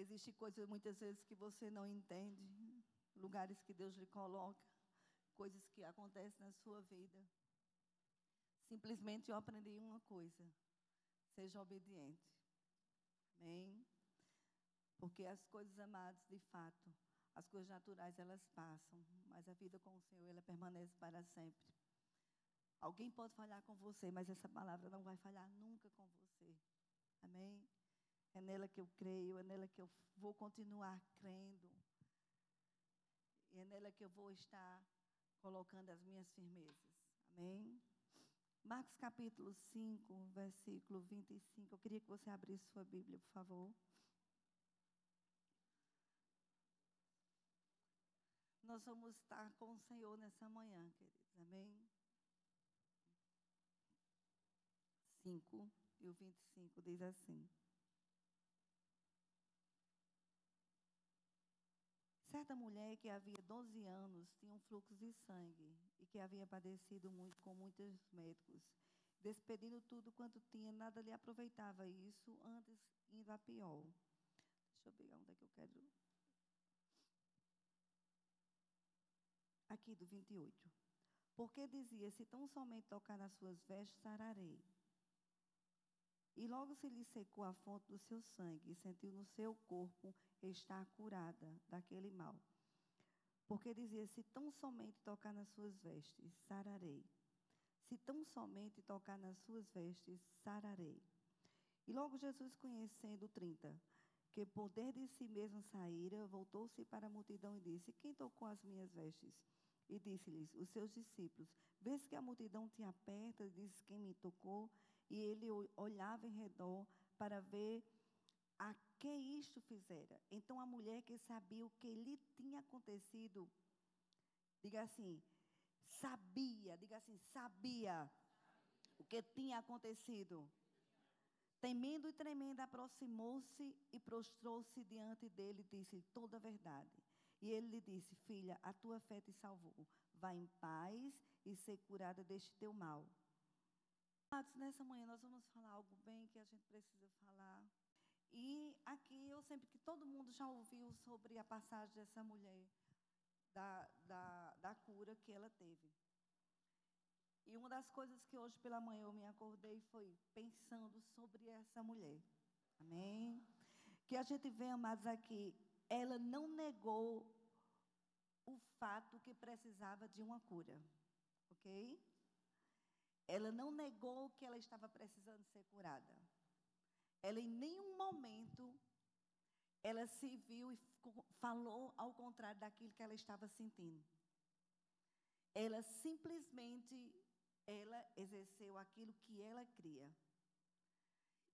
Existem coisas muitas vezes que você não entende, lugares que Deus lhe coloca, coisas que acontecem na sua vida. Simplesmente eu aprendi uma coisa: seja obediente. Amém? Porque as coisas amadas, de fato, as coisas naturais elas passam, mas a vida com o Senhor ela permanece para sempre. Alguém pode falhar com você, mas essa palavra não vai falhar nunca com você. Amém? É nela que eu creio, é nela que eu vou continuar crendo. E é nela que eu vou estar colocando as minhas firmezas. Amém? Marcos capítulo 5, versículo 25. Eu queria que você abrisse sua Bíblia, por favor. Nós vamos estar com o Senhor nessa manhã, queridos. Amém? 5 e o 25 diz assim. Certa mulher que havia 12 anos tinha um fluxo de sangue e que havia padecido muito com muitos médicos. Despedindo tudo quanto tinha, nada lhe aproveitava isso, antes indo a pior. Deixa eu pegar onde é que eu quero. Aqui do 28. Porque dizia: Se tão somente tocar nas suas vestes, sararei. E logo se lhe secou a fonte do seu sangue, e sentiu no seu corpo estar curada daquele mal. Porque dizia: Se tão somente tocar nas suas vestes, sararei. Se tão somente tocar nas suas vestes, sararei. E logo Jesus, conhecendo 30, que poder de si mesmo saíra, voltou-se para a multidão e disse: Quem tocou as minhas vestes? E disse-lhes, os seus discípulos, vês que a multidão te aperta, diz quem me tocou, e ele olhava em redor para ver a que isto fizera. Então a mulher que sabia o que lhe tinha acontecido, diga assim, sabia, diga assim, sabia o que tinha acontecido. Temendo e tremendo, aproximou-se e prostrou-se diante dele e disse toda a verdade. E ele lhe disse: Filha, a tua fé te salvou. Vá em paz e ser curada deste teu mal. Nessa manhã nós vamos falar algo bem que a gente precisa falar. E aqui eu sempre que todo mundo já ouviu sobre a passagem dessa mulher, da, da, da cura que ela teve. E uma das coisas que hoje pela manhã eu me acordei foi pensando sobre essa mulher. Amém? Que a gente vê, amados, aqui ela não negou o fato que precisava de uma cura. Ok? Ela não negou que ela estava precisando ser curada. Ela em nenhum momento ela se viu e falou ao contrário daquilo que ela estava sentindo. Ela simplesmente ela exerceu aquilo que ela cria.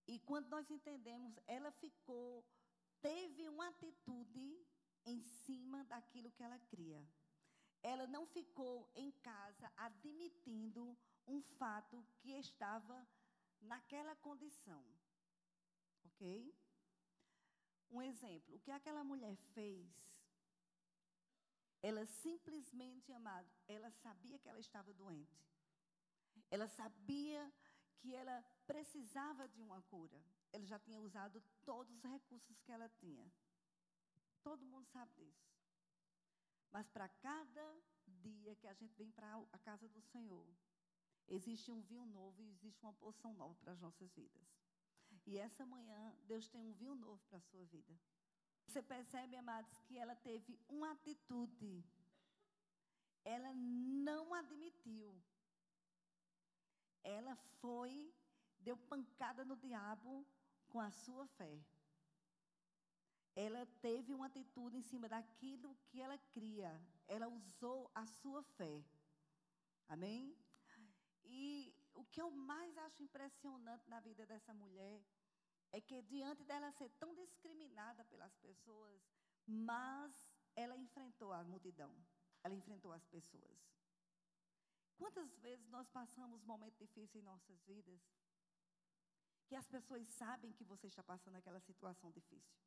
E quando nós entendemos, ela ficou teve uma atitude em cima daquilo que ela cria. Ela não ficou em casa admitindo um fato que estava naquela condição. Ok? Um exemplo: o que aquela mulher fez? Ela simplesmente, amado, ela sabia que ela estava doente. Ela sabia que ela precisava de uma cura ele já tinha usado todos os recursos que ela tinha. Todo mundo sabe disso. Mas para cada dia que a gente vem para a casa do Senhor, existe um vinho novo e existe uma poção nova para as nossas vidas. E essa manhã, Deus tem um vinho novo para a sua vida. Você percebe, amados, que ela teve uma atitude. Ela não admitiu. Ela foi, deu pancada no diabo com a sua fé. Ela teve uma atitude em cima daquilo que ela cria. Ela usou a sua fé. Amém? E o que eu mais acho impressionante na vida dessa mulher é que, diante dela ser tão discriminada pelas pessoas, mas ela enfrentou a multidão, ela enfrentou as pessoas. Quantas vezes nós passamos momentos difíceis em nossas vidas que as pessoas sabem que você está passando aquela situação difícil.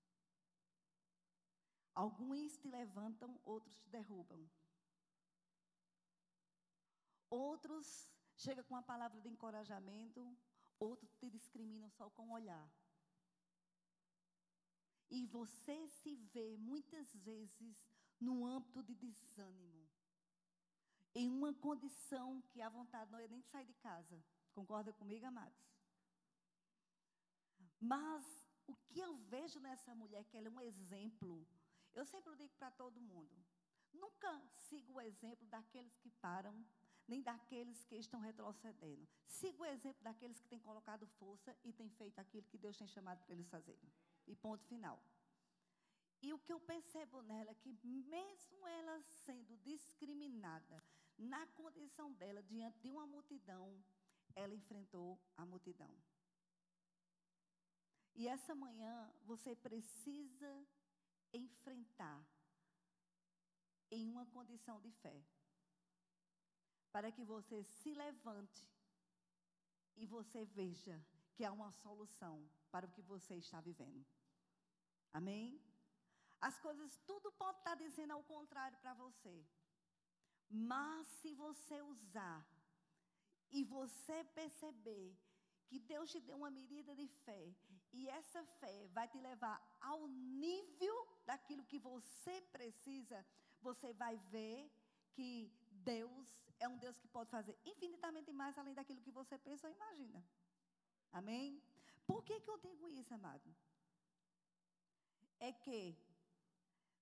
Alguns te levantam, outros te derrubam. Outros chegam com uma palavra de encorajamento, outros te discriminam só com o olhar. e você se vê muitas vezes no âmbito de desânimo, em uma condição que a vontade não é nem de sair de casa. Concorda comigo, amados? Mas o que eu vejo nessa mulher, que ela é um exemplo, eu sempre digo para todo mundo: nunca siga o exemplo daqueles que param, nem daqueles que estão retrocedendo. Siga o exemplo daqueles que têm colocado força e têm feito aquilo que Deus tem chamado para eles fazerem. E ponto final. E o que eu percebo nela é que, mesmo ela sendo discriminada, na condição dela, diante de uma multidão, ela enfrentou a multidão. E essa manhã você precisa enfrentar em uma condição de fé, para que você se levante e você veja que há uma solução para o que você está vivendo. Amém? As coisas, tudo pode estar dizendo ao contrário para você. Mas se você usar e você perceber que Deus te deu uma medida de fé, e essa fé vai te levar ao nível daquilo que você precisa, você vai ver que Deus é um Deus que pode fazer infinitamente mais além daquilo que você pensa ou imagina. Amém? Por que, que eu digo isso, amado? É que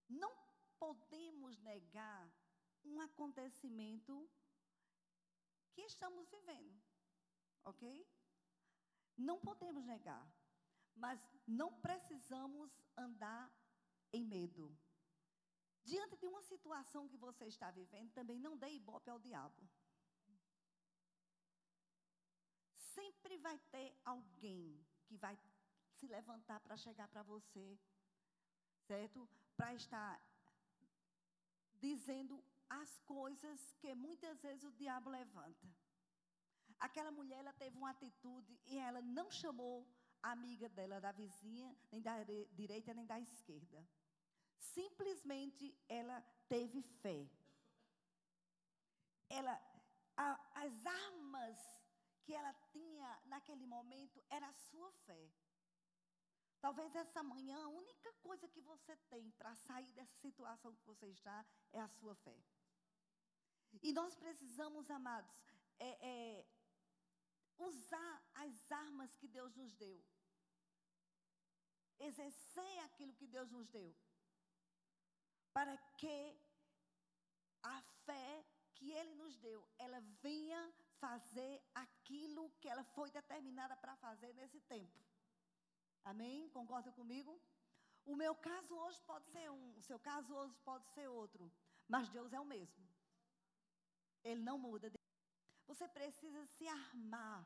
não podemos negar um acontecimento que estamos vivendo, ok? Não podemos negar, mas não precisamos andar em medo. Diante de uma situação que você está vivendo, também não dê ibope ao diabo. Sempre vai ter alguém que vai se levantar para chegar para você, certo? Para estar dizendo as coisas que muitas vezes o diabo levanta. Aquela mulher, ela teve uma atitude e ela não chamou a amiga dela da vizinha, nem da direita, nem da esquerda. Simplesmente ela teve fé. Ela, a, as armas que ela tinha naquele momento era a sua fé. Talvez essa manhã a única coisa que você tem para sair dessa situação que você está é a sua fé. E nós precisamos, amados, é, é, usar as armas que Deus nos deu. Exercer aquilo que Deus nos deu. Para que a fé que Ele nos deu, ela venha fazer aquilo que ela foi determinada para fazer nesse tempo. Amém? Concorda comigo? O meu caso hoje pode ser um, o seu caso hoje pode ser outro, mas Deus é o mesmo. Ele não muda. Você precisa se armar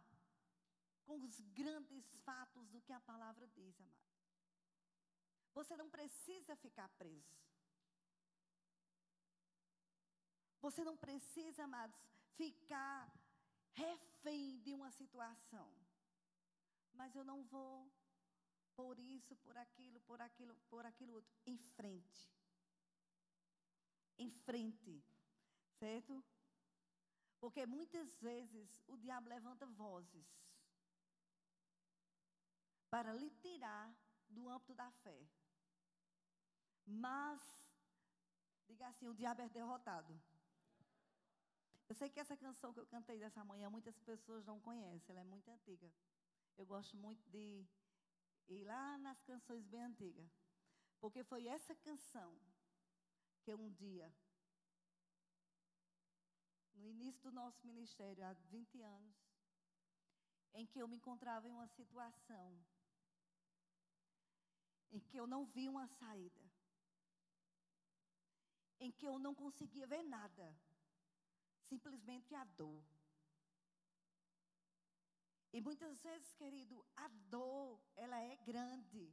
com os grandes fatos do que a palavra diz, amado. Você não precisa ficar preso. Você não precisa, amados, ficar refém de uma situação. Mas eu não vou por isso, por aquilo, por aquilo, por aquilo outro. Em frente. Em frente. Certo? Porque muitas vezes o diabo levanta vozes para lhe tirar do âmbito da fé. Mas, diga assim: o diabo é derrotado. Eu sei que essa canção que eu cantei dessa manhã, muitas pessoas não conhecem, ela é muito antiga. Eu gosto muito de ir lá nas canções bem antigas. Porque foi essa canção que um dia no início do nosso ministério, há 20 anos, em que eu me encontrava em uma situação em que eu não vi uma saída, em que eu não conseguia ver nada, simplesmente a dor. E muitas vezes, querido, a dor, ela é grande.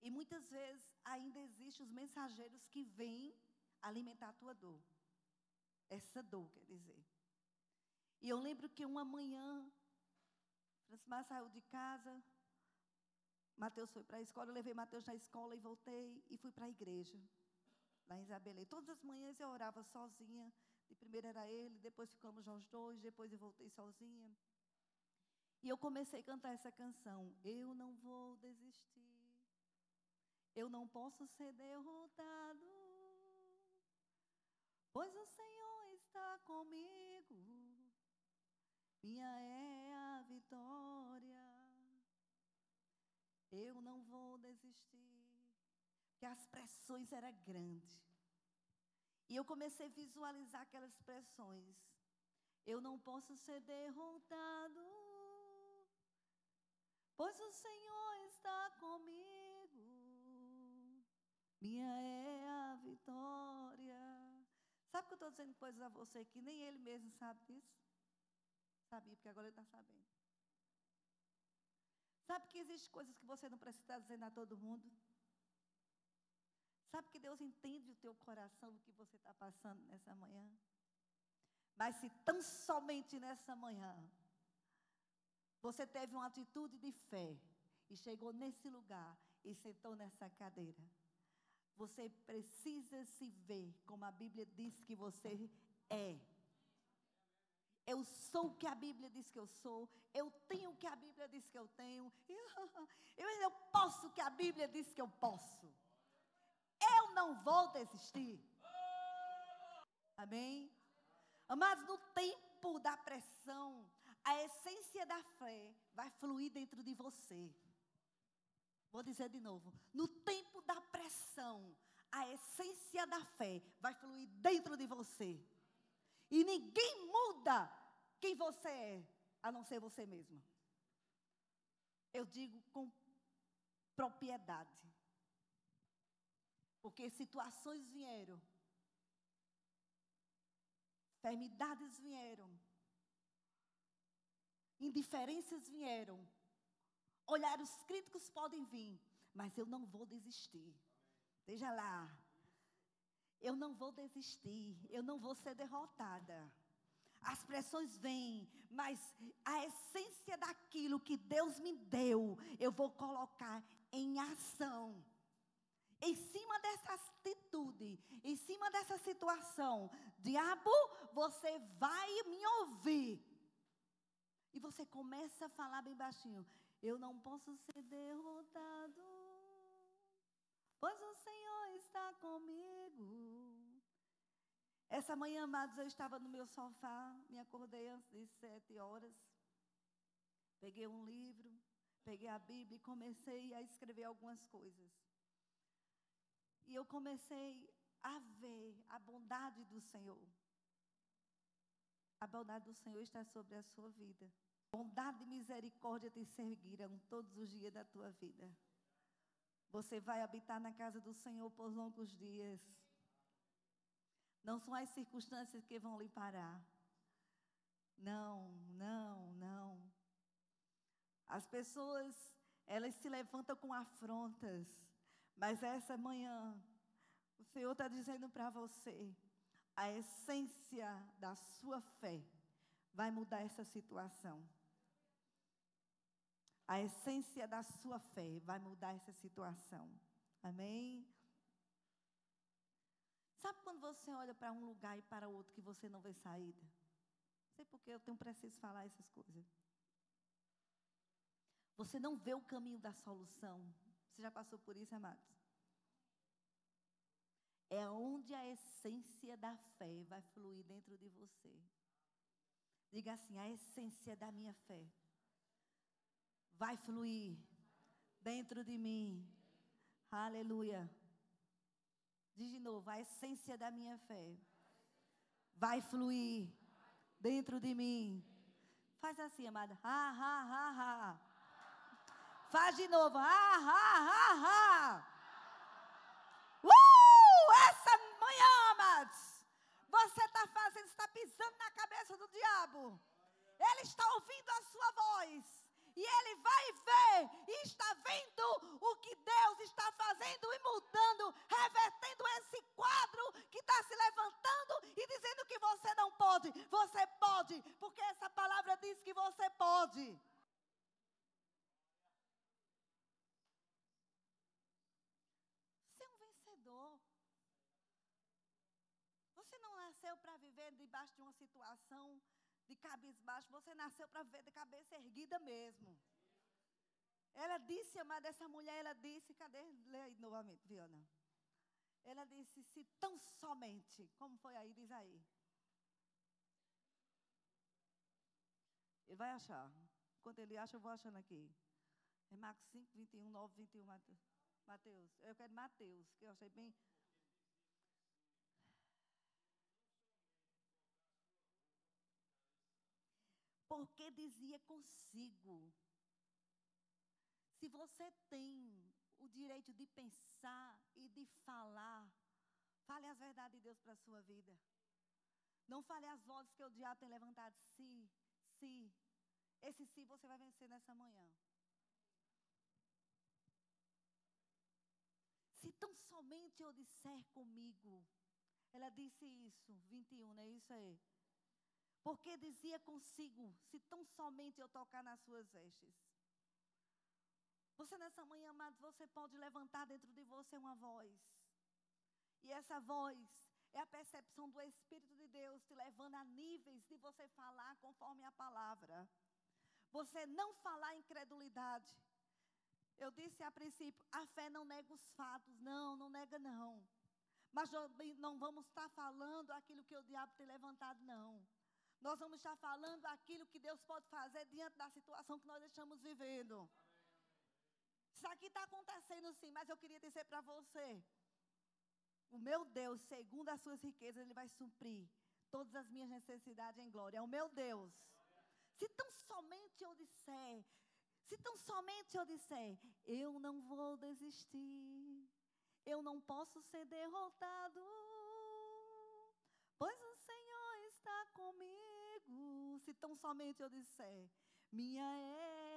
E muitas vezes ainda existem os mensageiros que vêm alimentar a tua dor. Essa dor, quer dizer. E eu lembro que uma manhã, Francimar saiu de casa, Mateus foi para a escola, eu levei Mateus na escola e voltei e fui para a igreja, lá em Isabelê. Todas as manhãs eu orava sozinha. De primeiro era ele, depois ficamos nós dois, depois eu voltei sozinha. E eu comecei a cantar essa canção. Eu não vou desistir. Eu não posso ser derrotado, pois o Senhor está comigo. Minha é a vitória. Eu não vou desistir. Porque as pressões eram grandes. E eu comecei a visualizar aquelas pressões. Eu não posso ser derrotado, pois o Senhor está comigo. Minha é a vitória. Sabe que eu estou dizendo coisas a você que nem ele mesmo sabe disso? Sabia, porque agora ele está sabendo. Sabe que existem coisas que você não precisa estar dizendo a todo mundo? Sabe que Deus entende o teu coração, o que você está passando nessa manhã? Mas se tão somente nessa manhã você teve uma atitude de fé e chegou nesse lugar e sentou nessa cadeira, você precisa se ver como a Bíblia diz que você é. Eu sou o que a Bíblia diz que eu sou. Eu tenho o que a Bíblia diz que eu tenho. Eu, eu posso o que a Bíblia diz que eu posso. Não vou desistir. Amém? Amados, no tempo da pressão, a essência da fé vai fluir dentro de você. Vou dizer de novo. No tempo da pressão, a essência da fé vai fluir dentro de você. E ninguém muda quem você é, a não ser você mesmo. Eu digo com propriedade. Porque situações vieram, enfermidades vieram, indiferenças vieram, olhares críticos podem vir, mas eu não vou desistir. Veja lá, eu não vou desistir, eu não vou ser derrotada. As pressões vêm, mas a essência daquilo que Deus me deu, eu vou colocar em ação. Em cima dessa atitude, em cima dessa situação, diabo, você vai me ouvir. E você começa a falar bem baixinho: Eu não posso ser derrotado, pois o Senhor está comigo. Essa manhã, amados, eu estava no meu sofá, me acordei antes de sete horas. Peguei um livro, peguei a Bíblia e comecei a escrever algumas coisas. E eu comecei a ver a bondade do Senhor. A bondade do Senhor está sobre a sua vida. Bondade e misericórdia te seguirão todos os dias da tua vida. Você vai habitar na casa do Senhor por longos dias. Não são as circunstâncias que vão lhe parar. Não, não, não. As pessoas, elas se levantam com afrontas. Mas essa manhã, o Senhor está dizendo para você: a essência da sua fé vai mudar essa situação. A essência da sua fé vai mudar essa situação. Amém? Sabe quando você olha para um lugar e para outro que você não vê saída? Não sei porque eu tenho preciso falar essas coisas. Você não vê o caminho da solução. Você já passou por isso, amados? É onde a essência da fé vai fluir dentro de você. Diga assim: a essência da minha fé vai fluir dentro de mim. Aleluia. Diz de novo: a essência da minha fé vai fluir dentro de mim. Faz assim, amada. Ha, ha, ha, ha. Faz de novo. Ah, ah, ah, ah. Uh! Essa manhã, amados. Você está fazendo, está pisando na cabeça do diabo. Ele está ouvindo a sua voz. E ele vai ver e está vendo o que Deus está fazendo e mudando, revertendo esse quadro que está se levantando e dizendo que você não pode. Você pode, porque essa palavra diz que você pode. Você não nasceu para viver debaixo de uma situação de cabisbaixo, você nasceu para viver de cabeça erguida mesmo. Ela disse, amada, essa mulher, ela disse, cadê? Lê aí novamente, Viana. Ela disse, se tão somente, como foi aí, diz aí. Ele vai achar. Enquanto ele acha, eu vou achando aqui. É Marcos 5, 21, 9, 21, Mateus. Eu quero Mateus, que eu achei bem. Porque dizia consigo. Se você tem o direito de pensar e de falar, fale as verdades de Deus para a sua vida. Não fale as vozes que o diabo tem levantado. Se, se. Esse se você vai vencer nessa manhã. Se tão somente eu disser comigo. Ela disse isso, 21, não é isso aí? Porque dizia consigo: se tão somente eu tocar nas suas vestes. Você nessa manhã, amados, você pode levantar dentro de você uma voz. E essa voz é a percepção do Espírito de Deus te levando a níveis de você falar conforme a palavra. Você não falar incredulidade. Eu disse a princípio, a fé não nega os fatos. Não, não nega não. Mas não vamos estar falando aquilo que o diabo tem levantado, não. Nós vamos estar falando aquilo que Deus pode fazer diante da situação que nós estamos vivendo. Isso aqui está acontecendo sim, mas eu queria dizer para você: o meu Deus, segundo as suas riquezas, Ele vai suprir todas as minhas necessidades em glória. É o meu Deus. Se tão somente eu disser, se tão somente eu disser, eu não vou desistir, eu não posso ser derrotado, pois o Senhor está comigo. Se tão somente eu disser, minha é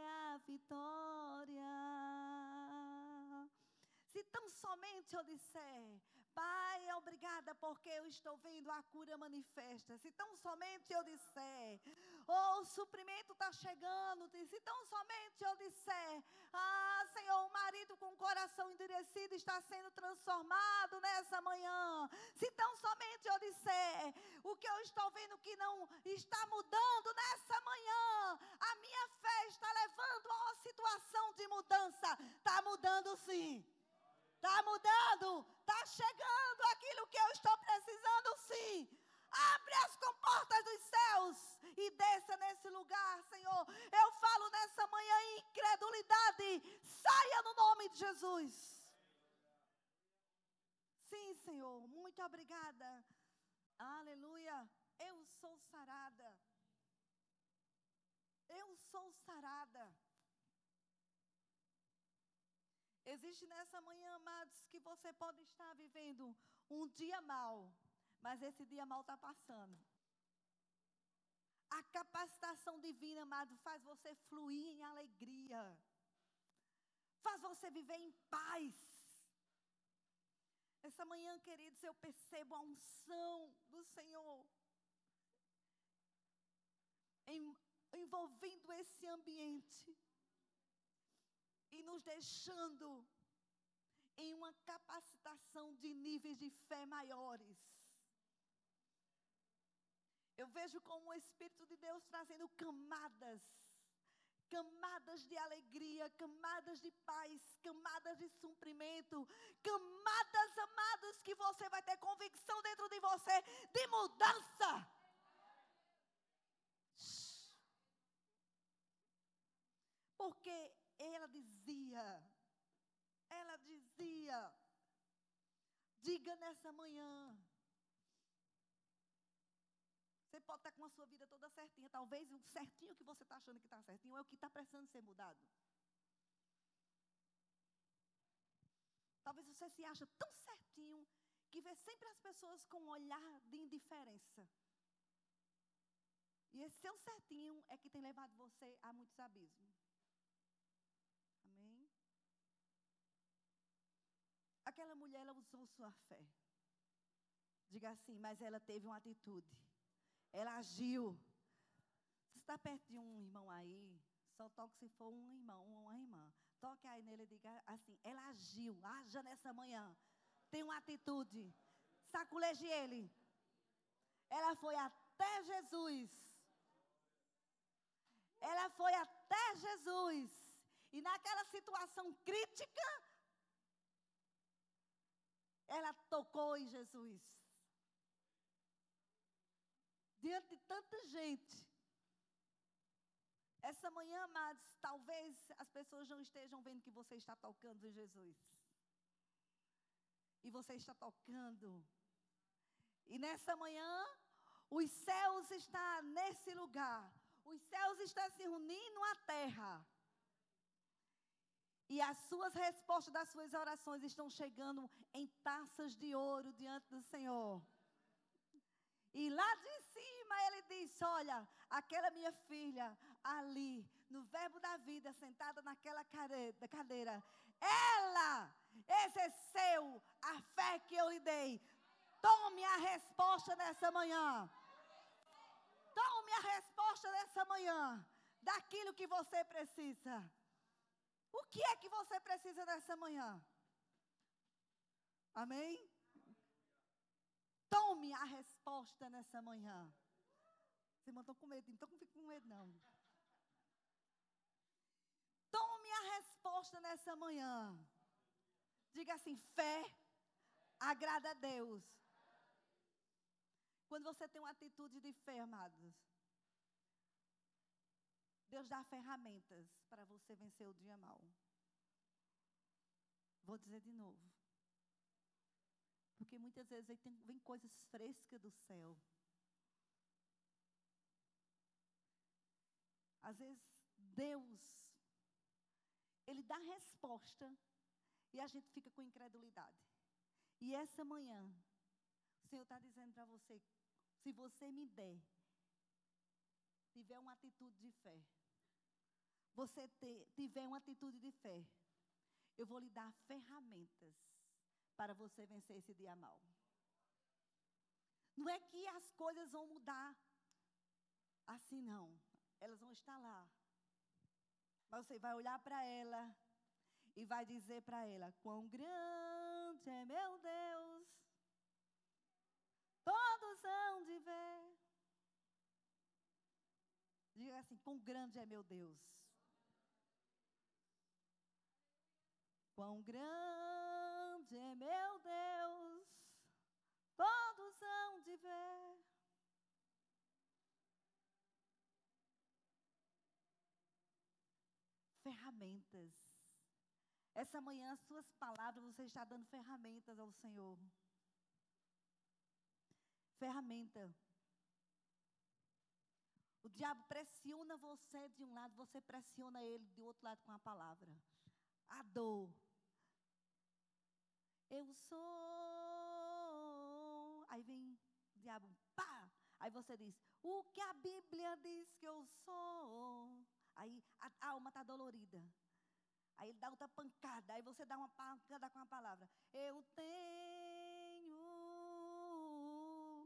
tão somente eu disser, Pai, obrigada porque eu estou vendo a cura manifesta. Se tão somente eu disser, oh, o suprimento está chegando. Se tão somente eu disser, ah, Senhor, o marido com o coração endurecido está sendo transformado nessa manhã. Se tão somente eu disser, o que eu estou vendo que não está mudando nessa manhã, a minha fé está levando a uma situação de mudança. Está mudando sim. Está mudando, está chegando aquilo que eu estou precisando sim. Abre as comportas dos céus e desça nesse lugar, Senhor. Eu falo nessa manhã incredulidade. Saia no nome de Jesus. Sim, Senhor. Muito obrigada. Aleluia. Eu sou sarada. Eu sou sarada. Existe nessa manhã, amados, que você pode estar vivendo um dia mal, mas esse dia mal está passando. A capacitação divina, amado, faz você fluir em alegria, faz você viver em paz. Essa manhã, queridos, eu percebo a unção do Senhor envolvendo esse ambiente e nos deixando em uma capacitação de níveis de fé maiores. Eu vejo como o Espírito de Deus trazendo camadas, camadas de alegria, camadas de paz, camadas de suprimento, camadas amadas que você vai ter convicção dentro de você de mudança. Porque dizia, ela dizia, diga nessa manhã. Você pode estar com a sua vida toda certinha. Talvez o certinho que você está achando que está certinho é o que está precisando ser mudado. Talvez você se acha tão certinho que vê sempre as pessoas com um olhar de indiferença. E esse seu certinho é que tem levado você a muitos abismos. Amém? Aquela mulher, ela usou sua fé. Diga assim, mas ela teve uma atitude. Ela agiu. Você está perto de um irmão aí, só toque se for um irmão ou uma irmã. Toque aí nele e diga assim: ela agiu, haja nessa manhã. Tem uma atitude. Saculeje ele. Ela foi até Jesus. Ela foi até Jesus E naquela situação crítica, ela tocou em Jesus. Diante de tanta gente. Essa manhã, amados, talvez as pessoas não estejam vendo que você está tocando em Jesus. E você está tocando. E nessa manhã, os céus estão nesse lugar. Os céus estão se unindo à terra. E as suas respostas das suas orações estão chegando em taças de ouro diante do Senhor. E lá de cima ele disse: Olha, aquela minha filha ali, no Verbo da Vida, sentada naquela cadeira, ela exerceu a fé que eu lhe dei. Tome a resposta nessa manhã. Tome a resposta nessa manhã daquilo que você precisa. O que é que você precisa nessa manhã? Amém? Tome a resposta nessa manhã. Você mandou com medo, então não fique com medo, não. Tome a resposta nessa manhã. Diga assim: fé agrada a Deus. Quando você tem uma atitude de fé, amados, Deus dá ferramentas para você vencer o dia mal. Vou dizer de novo. Porque muitas vezes tem, vem coisas frescas do céu. Às vezes, Deus, Ele dá resposta e a gente fica com incredulidade. E essa manhã, o Senhor está dizendo para você: se você me der, tiver uma atitude de fé, você ter, tiver uma atitude de fé, eu vou lhe dar ferramentas para você vencer esse dia mal. Não é que as coisas vão mudar assim, não. Elas vão estar lá. Mas você vai olhar para ela e vai dizer para ela: Quão grande é meu Deus, todos hão de ver. Diga assim: Quão grande é meu Deus. Quão grande é meu Deus, todos hão de ver. Ferramentas. Essa manhã, as suas palavras, você está dando ferramentas ao Senhor. Ferramenta. O diabo pressiona você de um lado, você pressiona ele do outro lado com a palavra. A dor, eu sou. Aí vem o diabo, pá! Aí você diz, o que a Bíblia diz que eu sou. Aí a alma está dolorida. Aí ele dá outra pancada. Aí você dá uma pancada com a palavra. Eu tenho.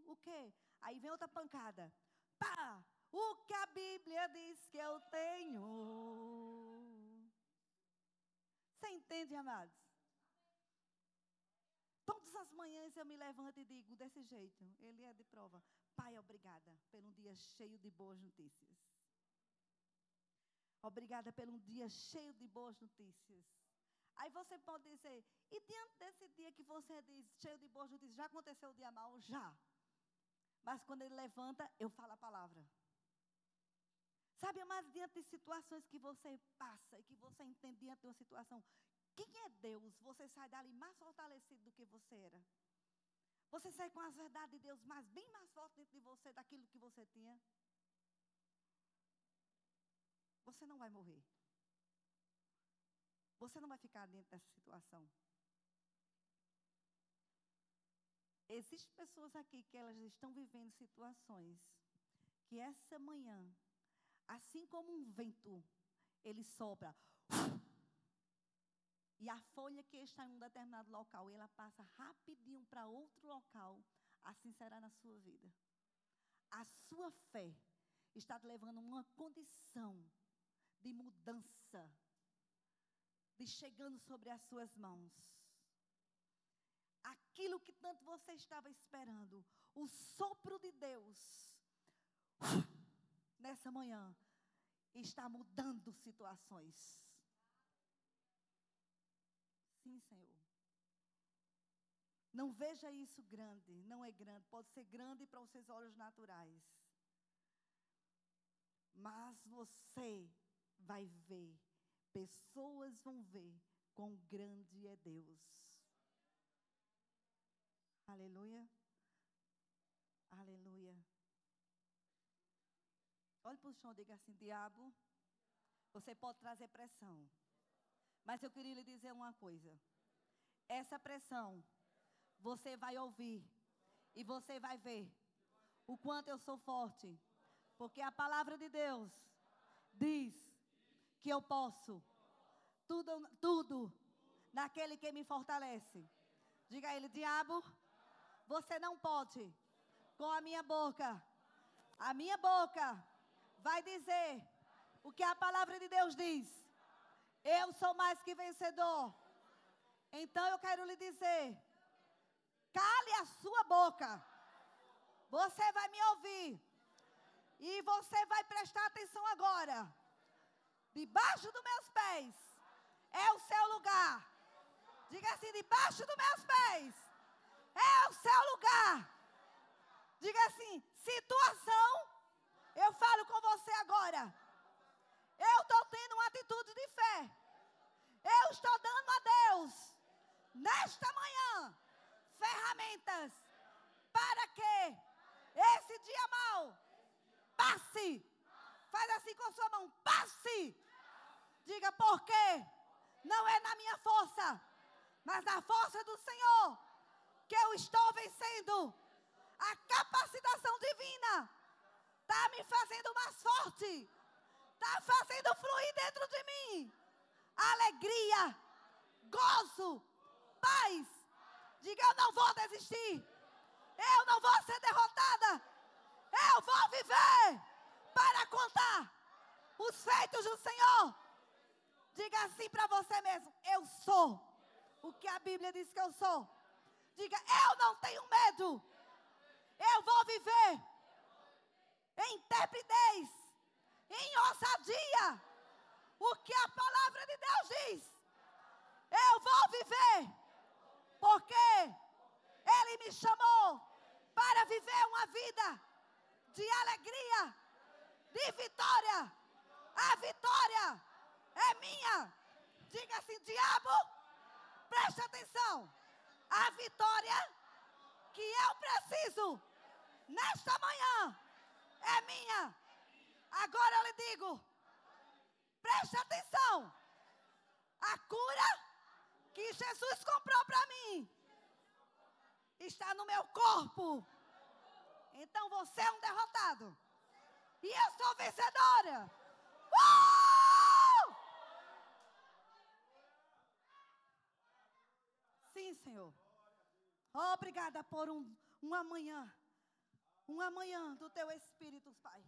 O quê? Aí vem outra pancada. Pá! O que a Bíblia diz que eu tenho. Você entende, amados? Todas as manhãs eu me levanto e digo desse jeito. Ele é de prova. Pai, obrigada pelo dia cheio de boas notícias. Obrigada pelo dia cheio de boas notícias. Aí você pode dizer, e diante desse dia que você diz cheio de boas notícias, já aconteceu o dia mal? Já. Mas quando ele levanta, eu falo a palavra. Sabe, mas diante de situações que você passa e que você entende diante de uma situação quem é Deus? Você sai dali mais fortalecido do que você era. Você sai com as verdades de Deus mais, bem mais forte dentro de você daquilo que você tinha. Você não vai morrer. Você não vai ficar dentro dessa situação. Existem pessoas aqui que elas estão vivendo situações que essa manhã, assim como um vento, ele sopra. E a folha que está em um determinado local, ela passa rapidinho para outro local, assim será na sua vida. A sua fé está te levando a uma condição de mudança, de chegando sobre as suas mãos. Aquilo que tanto você estava esperando, o sopro de Deus, nessa manhã, está mudando situações. Sim, Senhor. Não veja isso grande, não é grande, pode ser grande para os seus olhos naturais. Mas você vai ver, pessoas vão ver quão grande é Deus. Aleluia. Aleluia. Olhe para o chão e diga assim: diabo, você pode trazer pressão. Mas eu queria lhe dizer uma coisa. Essa pressão você vai ouvir e você vai ver o quanto eu sou forte. Porque a palavra de Deus diz que eu posso tudo, tudo naquele que me fortalece. Diga a ele, diabo, você não pode com a minha boca. A minha boca vai dizer o que a palavra de Deus diz. Eu sou mais que vencedor. Então eu quero lhe dizer Cale a sua boca. Você vai me ouvir. E você vai prestar atenção agora. Debaixo dos meus pés é o seu lugar. Diga assim: debaixo dos meus pés é o seu lugar. Diga assim: situação. Eu falo com você agora. Eu estou tendo uma atitude de fé. Eu estou dando a Deus, nesta manhã, ferramentas para que esse dia mal passe. Faz assim com sua mão, passe. Diga por quê? Não é na minha força, mas na força do Senhor que eu estou vencendo. A capacitação divina está me fazendo mais forte, está fazendo fluir dentro de mim alegria, gozo, Diga: Eu não vou desistir. Eu não vou ser derrotada. Eu vou viver para contar os feitos do Senhor. Diga assim para você mesmo: Eu sou o que a Bíblia diz que eu sou. Diga: Eu não tenho medo. Eu vou viver em intrepidez, em ousadia. O que a palavra de Deus diz. Eu vou viver porque Ele me chamou para viver uma vida de alegria, de vitória. A vitória é minha. Diga assim, diabo, preste atenção. A vitória que eu preciso nesta manhã é minha. Agora eu lhe digo, preste atenção. A cura que Jesus comprou para mim está no meu corpo. Então você é um derrotado. E eu sou vencedora. Uh! Sim, Senhor. Obrigada por um, uma manhã. Uma manhã do teu Espírito, Pai.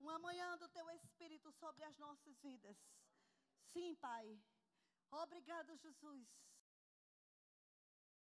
Uma manhã do teu Espírito sobre as nossas vidas. Sim, Pai. Obrigado, Jesus.